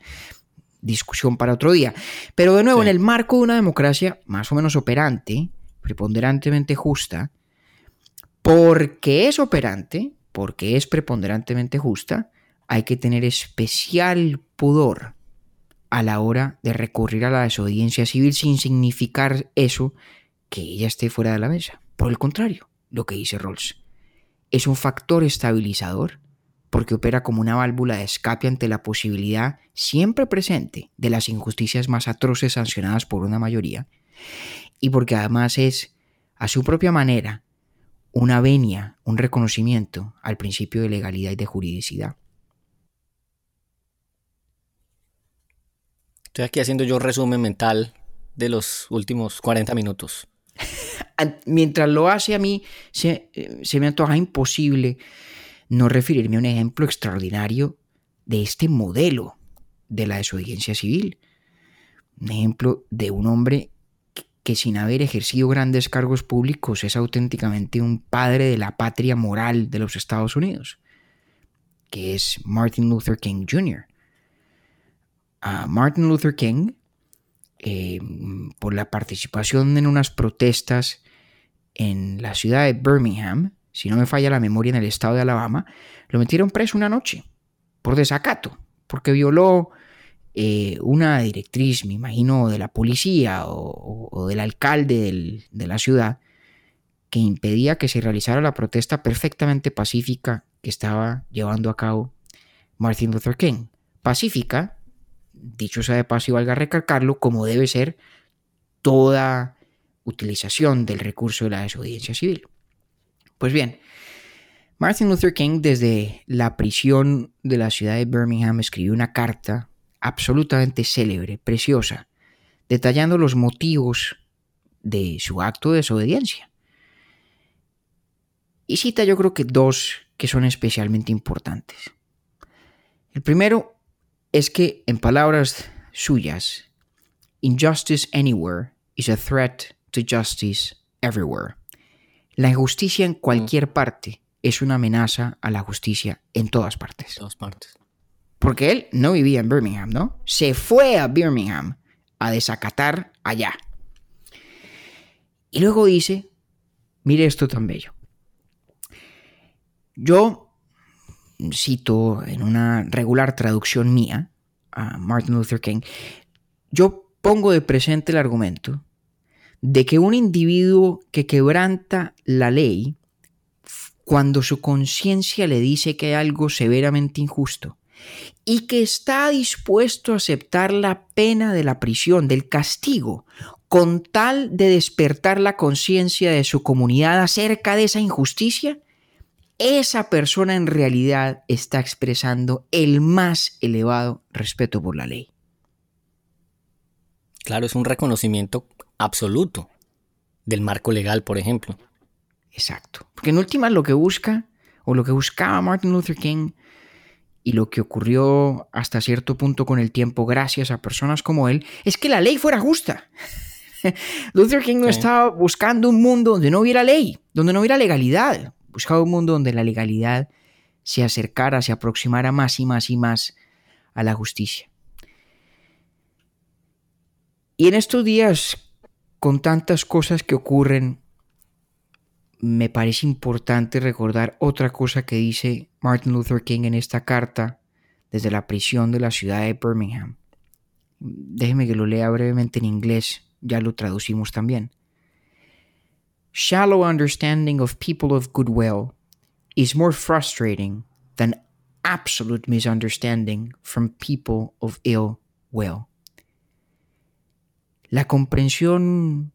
Discusión para otro día. Pero de nuevo, sí. en el marco de una democracia más o menos operante, preponderantemente justa, porque es operante, porque es preponderantemente justa, hay que tener especial pudor a la hora de recurrir a la desobediencia civil sin significar eso que ella esté fuera de la mesa. Por el contrario, lo que dice Rawls es un factor estabilizador porque opera como una válvula de escape ante la posibilidad siempre presente de las injusticias más atroces sancionadas por una mayoría y porque además es, a su propia manera, una venia, un reconocimiento al principio de legalidad y de juridicidad. Estoy aquí haciendo yo resumen mental de los últimos 40 minutos. <laughs> Mientras lo hace a mí, se, se, me antoja imposible no referirme a un ejemplo extraordinario de este modelo de la desobediencia civil. Un ejemplo de un hombre que sin haber ejercido grandes cargos públicos es auténticamente un padre de la patria moral de los Estados Unidos, que es Martin Luther King Jr. A Martin Luther King, eh, por la participación en unas protestas en la ciudad de Birmingham, si no me falla la memoria, en el estado de Alabama, lo metieron preso una noche por desacato, porque violó eh, una directriz, me imagino, de la policía o, del alcalde de la ciudad, que impedía que se realizara la protesta perfectamente pacífica que estaba llevando a cabo Martin Luther King. Pacífica, dicho sea de paso y valga recalcarlo, como debe ser toda utilización del recurso de la desobediencia civil. Pues bien, Martin Luther King desde la prisión de la ciudad de Birmingham escribió una carta absolutamente célebre, preciosa, detallando los motivos de su acto de desobediencia. Y cita yo creo que dos que son especialmente importantes. El primero es que, en palabras suyas, injustice anywhere is a threat to justice everywhere. La injusticia en cualquier mm. parte es una amenaza a la justicia en todas partes. Todas partes. Porque él no vivía en Birmingham, ¿no? Se fue a Birmingham a desacatar allá. Y luego dice, mire esto tan bello. Yo cito en una regular traducción mía a Martin Luther King, yo pongo de presente el argumento de que un individuo que quebranta la ley cuando su conciencia le dice que hay algo severamente injusto, y que está dispuesto a aceptar la pena de la prisión, del castigo, con tal de despertar la conciencia de su comunidad acerca de esa injusticia, esa persona en realidad está expresando el más elevado respeto por la ley. Claro, es un reconocimiento absoluto del marco legal, por ejemplo. Exacto. Porque en última lo que busca, o lo que buscaba Martin Luther King, y lo que ocurrió hasta cierto punto con el tiempo gracias a personas como él, es que la ley fuera justa. <laughs> Luther King no estaba buscando un mundo donde no hubiera ley, donde no hubiera legalidad. Buscaba un mundo donde la legalidad se acercara, se aproximara más y más y más a la justicia. Y en estos días, con tantas cosas que ocurren, me parece importante recordar otra cosa que dice Martin Luther King en esta carta desde la prisión de la ciudad de Birmingham. Déjeme que lo lea brevemente en inglés, ya lo traducimos también. Shallow understanding of people of goodwill is more frustrating than absolute misunderstanding from people of ill will. La comprensión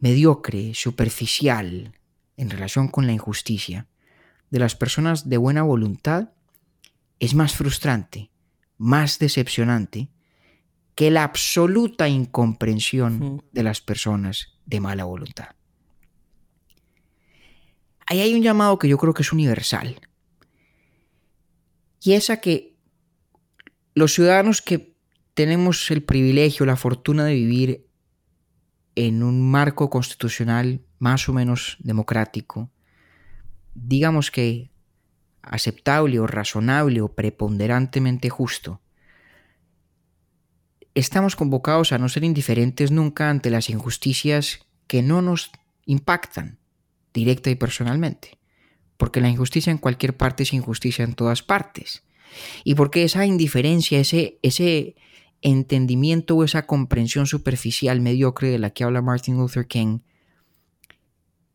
mediocre, superficial, en relación con la injusticia de las personas de buena voluntad es más frustrante, más decepcionante que la absoluta incomprensión de las personas de mala voluntad. Ahí hay un llamado que yo creo que es universal. Y es a que los ciudadanos que tenemos el privilegio, la fortuna de vivir en un marco constitucional más o menos democrático, digamos que aceptable o razonable o preponderantemente justo, estamos convocados a no ser indiferentes nunca ante las injusticias que no nos impactan directa y personalmente. Porque la injusticia en cualquier parte es injusticia en todas partes. Y porque esa indiferencia, ese, ese entendimiento o esa comprensión superficial mediocre de la que habla Martin Luther King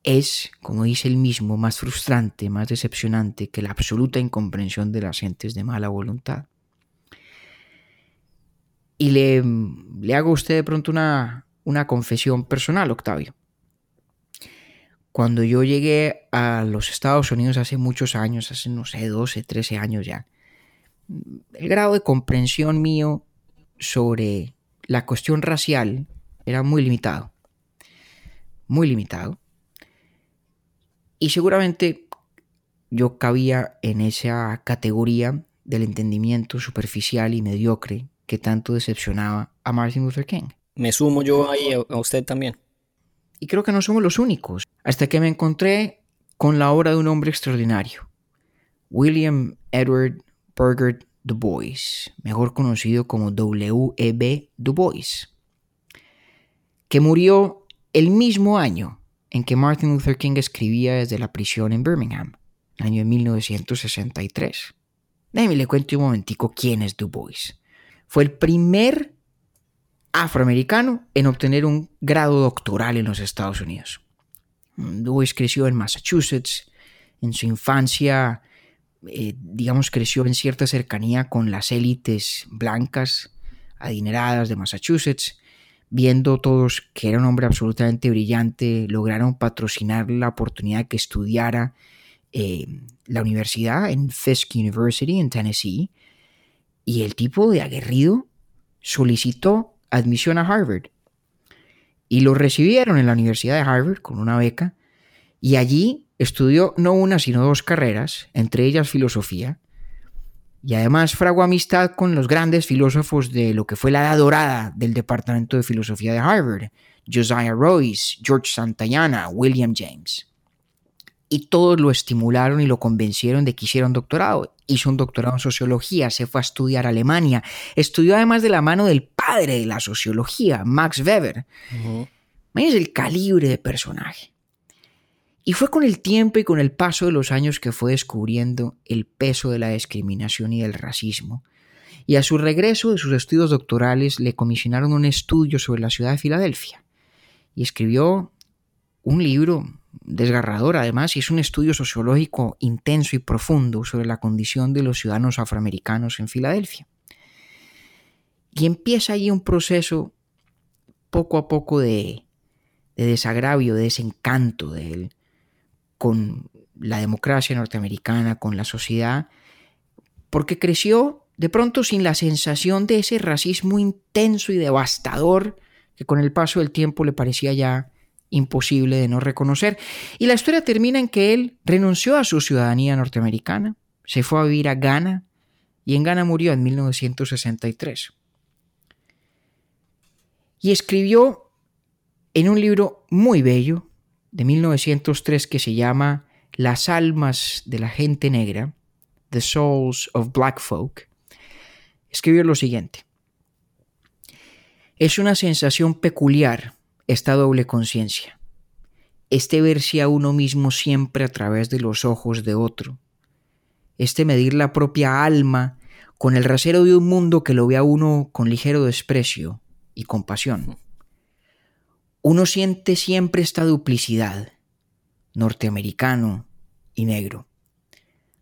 es, como dice él mismo, más frustrante, más decepcionante que la absoluta incomprensión de las gentes de mala voluntad. Y le, le hago a usted de pronto una, una confesión personal, Octavio. Cuando yo llegué a los Estados Unidos hace muchos años, hace no sé, 12, 13 años ya, el grado de comprensión mío sobre la cuestión racial era muy limitado. Muy limitado. Y seguramente yo cabía en esa categoría del entendimiento superficial y mediocre que tanto decepcionaba a Martin Luther King. Me sumo yo ahí a usted también. Y creo que no somos los únicos, hasta que me encontré con la obra de un hombre extraordinario, William Edward Burger Du Bois, mejor conocido como W.E.B. Du Bois, que murió el mismo año en que Martin Luther King escribía desde la prisión en Birmingham, el año de 1963. Déjeme le cuento un momentico quién es Du Bois. fue el primer afroamericano en obtener un grado doctoral en los Estados Unidos. Lewis creció en Massachusetts. En su infancia, eh, digamos, creció en cierta cercanía con las élites blancas adineradas de Massachusetts. Viendo todos que era un hombre absolutamente brillante, lograron patrocinar la oportunidad de que estudiara eh, la universidad en Fisk University en Tennessee. Y el tipo de aguerrido solicitó admisión a Harvard. Y lo recibieron en la Universidad de Harvard con una beca. Y allí estudió no una, sino dos carreras, entre ellas filosofía. Y además fraguó amistad con los grandes filósofos de lo que fue la edad dorada del Departamento de Filosofía de Harvard, Josiah Royce, George Santayana, William James. Y todos lo estimularon y lo convencieron de que hiciera un doctorado hizo un doctorado en sociología, se fue a estudiar a Alemania, estudió además de la mano del padre de la sociología, Max Weber. Es el calibre de personaje. Y fue con el tiempo y con el paso de los años que fue descubriendo el peso de la discriminación y del racismo. Y a su regreso de sus estudios doctorales le comisionaron un estudio sobre la ciudad de Filadelfia. Y escribió un libro desgarrador además y es un estudio sociológico intenso y profundo sobre la condición de los ciudadanos afroamericanos en Filadelfia. Y empieza ahí un proceso poco a poco de, de desagravio, de desencanto de él con la democracia norteamericana, con la sociedad, porque creció de pronto sin la sensación de ese racismo intenso y devastador que con el paso del tiempo le parecía ya imposible de no reconocer. Y la historia termina en que él renunció a su ciudadanía norteamericana, se fue a vivir a Ghana y en Ghana murió en 1963. Y escribió en un libro muy bello de 1903 que se llama Las almas de la gente negra, The Souls of Black Folk, escribió lo siguiente. Es una sensación peculiar esta doble conciencia, este verse a uno mismo siempre a través de los ojos de otro, este medir la propia alma con el rasero de un mundo que lo ve a uno con ligero desprecio y compasión. Uno siente siempre esta duplicidad, norteamericano y negro.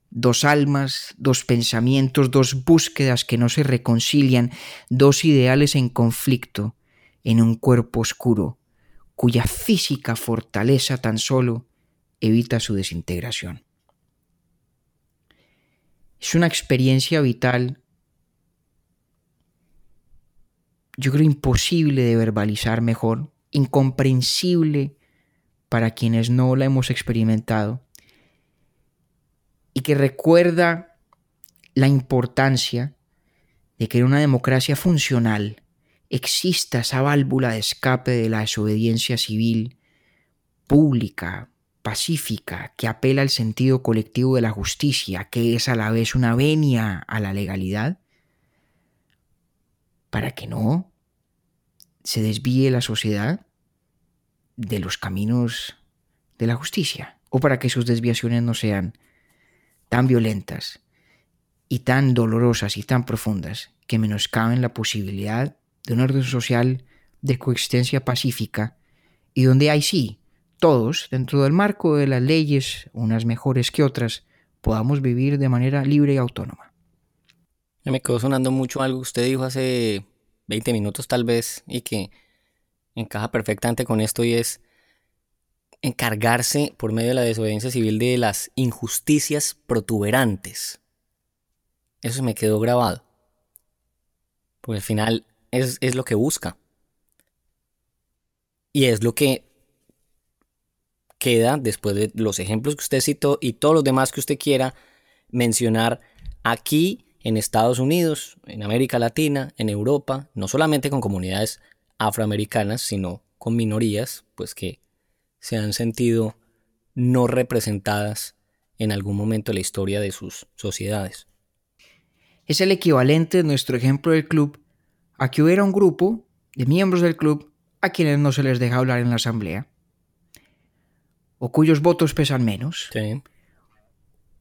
Dos almas, dos pensamientos, dos búsquedas que no se reconcilian, dos ideales en conflicto, en un cuerpo oscuro, cuya física fortaleza tan solo evita su desintegración. Es una experiencia vital, yo creo imposible de verbalizar mejor, incomprensible para quienes no la hemos experimentado, y que recuerda la importancia de que en una democracia funcional exista esa válvula de escape de la desobediencia civil pública, pacífica, que apela al sentido colectivo de la justicia, que es a la vez una venia a la legalidad, para que no se desvíe la sociedad de los caminos de la justicia, o para que sus desviaciones no sean tan violentas y tan dolorosas y tan profundas que menoscaben la posibilidad de un orden social de coexistencia pacífica y donde hay sí, todos, dentro del marco de las leyes, unas mejores que otras, podamos vivir de manera libre y autónoma. Me quedó sonando mucho algo que usted dijo hace 20 minutos tal vez y que encaja perfectamente con esto y es encargarse por medio de la desobediencia civil de las injusticias protuberantes. Eso me quedó grabado. Porque al final es, lo que busca. Y es lo que queda después de los ejemplos que usted citó y todos los demás que usted quiera mencionar aquí en Estados Unidos, en América Latina, en Europa, no solamente con comunidades afroamericanas, sino con minorías, pues que se han sentido no representadas en algún momento de la historia de sus sociedades. Es el equivalente de nuestro ejemplo del club a que hubiera un grupo de miembros del club a quienes no se les deja hablar en la asamblea, o cuyos votos pesan menos,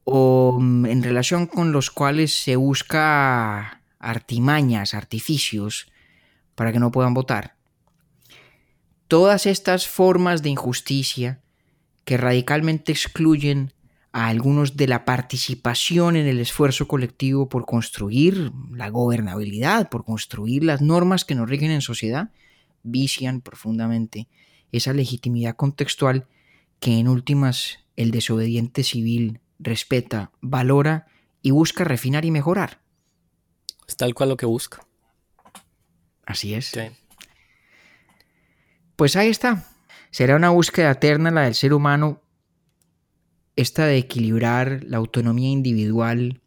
o mm, en relación con los cuales se busca artimañas, artificios para que no puedan votar. Todas estas formas de injusticia que radicalmente excluyen a algunos de la participación en el esfuerzo colectivo por construir la gobernabilidad, por construir las normas que nos rigen en sociedad, vician profundamente esa legitimidad contextual que en últimas el desobediente civil respeta, valora y busca refinar y mejorar. Es tal cual lo que busca. Así es. Pues ahí está. Será una búsqueda eterna la del ser humano, esta de equilibrar la autonomía individual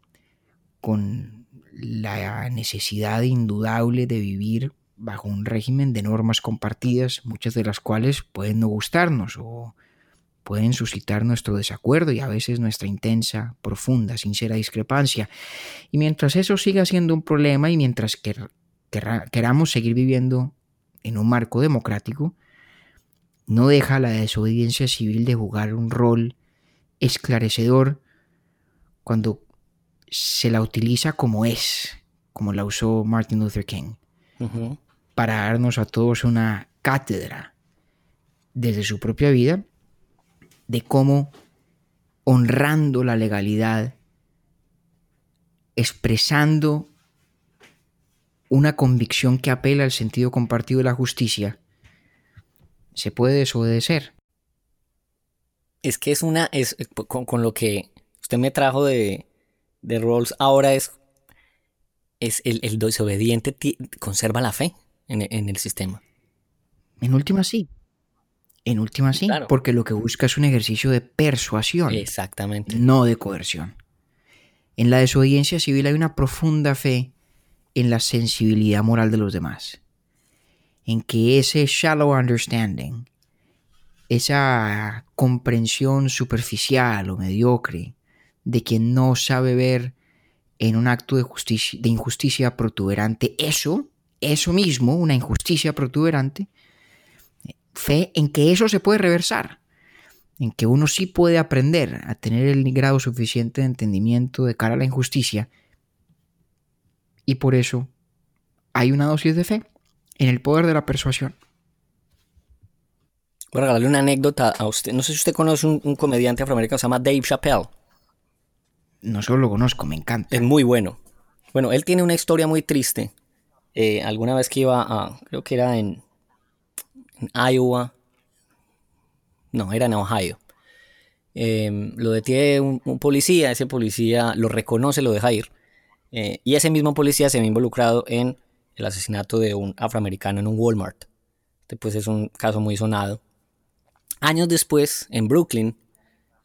con la necesidad indudable de vivir bajo un régimen de normas compartidas, muchas de las cuales pueden no gustarnos o pueden suscitar nuestro desacuerdo y a veces nuestra intensa, profunda, sincera discrepancia. Y mientras eso siga siendo un problema y mientras queramos seguir viviendo en un marco democrático, no deja la desobediencia civil de jugar un rol esclarecedor cuando se la utiliza como es, como la usó Martin Luther King, para darnos a todos una cátedra desde su propia vida de cómo honrando la legalidad, expresando una convicción que apela al sentido compartido de la justicia, se puede desobedecer. Es que es una, es eh, con, lo que usted me trajo de, de Rawls, ahora es, es el, desobediente conserva la fe en, el sistema. En última sí. En última sí, porque lo que busca es un ejercicio de persuasión. Exactamente. No de coerción. En la desobediencia civil hay una profunda fe en la sensibilidad moral de los demás en que ese shallow understanding, esa comprensión superficial o mediocre de quien no sabe ver en un acto de, justicia, de injusticia protuberante eso, eso mismo, una injusticia protuberante, fe en que eso se puede reversar, en que uno sí puede aprender a tener el grado suficiente de entendimiento de cara a la injusticia, y por eso hay una dosis de fe en el poder de la persuasión. Voy a regalarle una anécdota a usted. No sé si usted conoce un, comediante afroamericano que se llama Dave Chappelle. No solo lo conozco, me encanta. Es muy bueno. Bueno, él tiene una historia muy triste. Eh, alguna vez que iba a, creo que era en, Iowa. No, era en Ohio. Em, lo detiene un, policía, ese policía lo reconoce, lo deja ir. Eh, y ese mismo policía se ve involucrado en el asesinato de un afroamericano en un Walmart. Este pues es un caso muy sonado. Años después, en Brooklyn,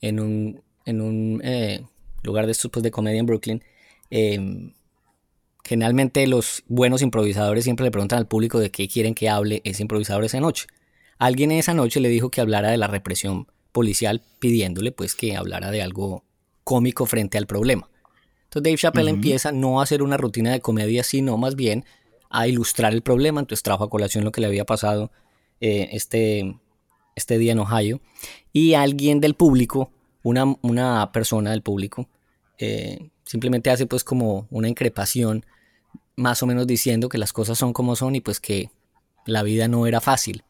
en un, en un eh, lugar de estos pues, de comedia en Brooklyn, em, generalmente los buenos improvisadores siempre le preguntan al público de qué quieren que hable ese improvisador esa noche. Alguien esa noche le dijo que hablara de la represión policial pidiéndole pues que hablara de algo cómico frente al problema. Entonces Dave Chappelle empieza no a hacer una rutina de comedia, sino más bien a ilustrar el problema, entonces trajo a colación lo que le había pasado eh, este, este día en Ohio, y alguien del público, una, una persona del público, eh, simplemente hace pues como una increpación, más o menos diciendo que las cosas son como son y pues que la vida no era fácil.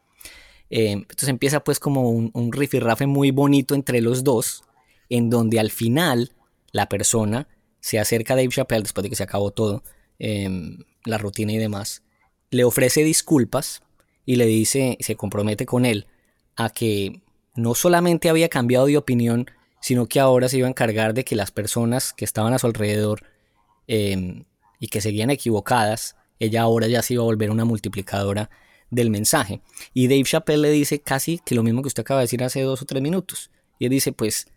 Eh, entonces empieza pues como un, un rifirrafe muy bonito entre los dos, en donde al final la persona se acerca a Dave Chappelle después de que se acabó todo, Em, la rutina y demás, le ofrece disculpas y le dice, se compromete con él a que no solamente había cambiado de opinión, sino que ahora se iba a encargar de que las personas que estaban a su alrededor em, y que seguían equivocadas, ella ahora ya se iba a volver una multiplicadora del mensaje. Y Dave Chappelle le dice casi que lo mismo que usted acaba de decir hace dos o tres minutos. Y él dice, pues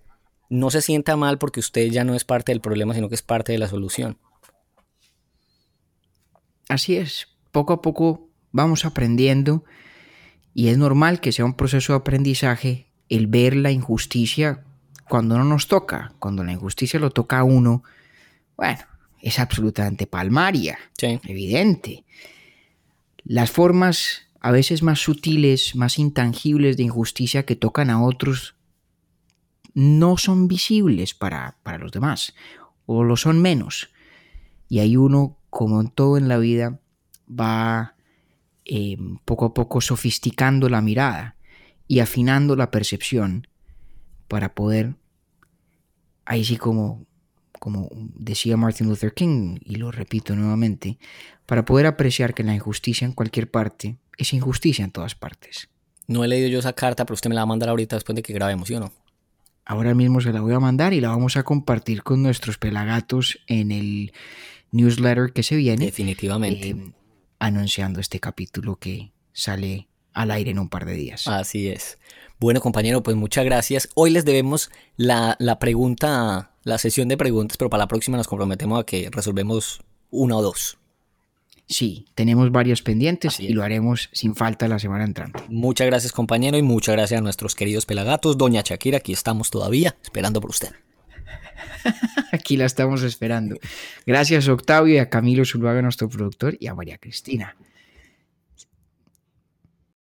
no se sienta mal porque usted ya no es parte del problema, sino que es parte de la solución. Así es, poco a poco vamos aprendiendo y es normal que sea un proceso de aprendizaje el ver la injusticia cuando no nos toca, cuando la injusticia lo toca a uno, bueno, es absolutamente palmaria, evidente. Las formas a veces más sutiles, más intangibles de injusticia que tocan a otros no son visibles para, para los demás, o lo son menos. Y hay uno como en todo en la vida, va eh, poco a poco sofisticando la mirada y afinando la percepción para poder, ahí sí como, como decía Martin Luther King, y lo repito nuevamente, para poder apreciar que la injusticia en cualquier parte es injusticia en todas partes. No he leído yo esa carta, pero usted me la va a mandar ahorita después de que grabemos, ¿sí o no? Ahora mismo se la voy a mandar y la vamos a compartir con nuestros pelagatos en el newsletter que se viene. Definitivamente. eh, anunciando este capítulo que sale al aire en un par de días. Así es. Bueno, compañero, pues muchas gracias. Hoy les debemos la, la pregunta, la sesión de preguntas, pero para la próxima nos comprometemos a que resolvemos una o dos. Sí, tenemos varios pendientes y lo haremos sin falta la semana entrante. Muchas gracias, compañero, y muchas gracias a nuestros queridos pelagatos. Doña Shakira, aquí estamos todavía esperando por usted. <laughs> Aquí la estamos esperando. Gracias Octavio y a Camilo Zuluaga, nuestro productor, y a María Cristina.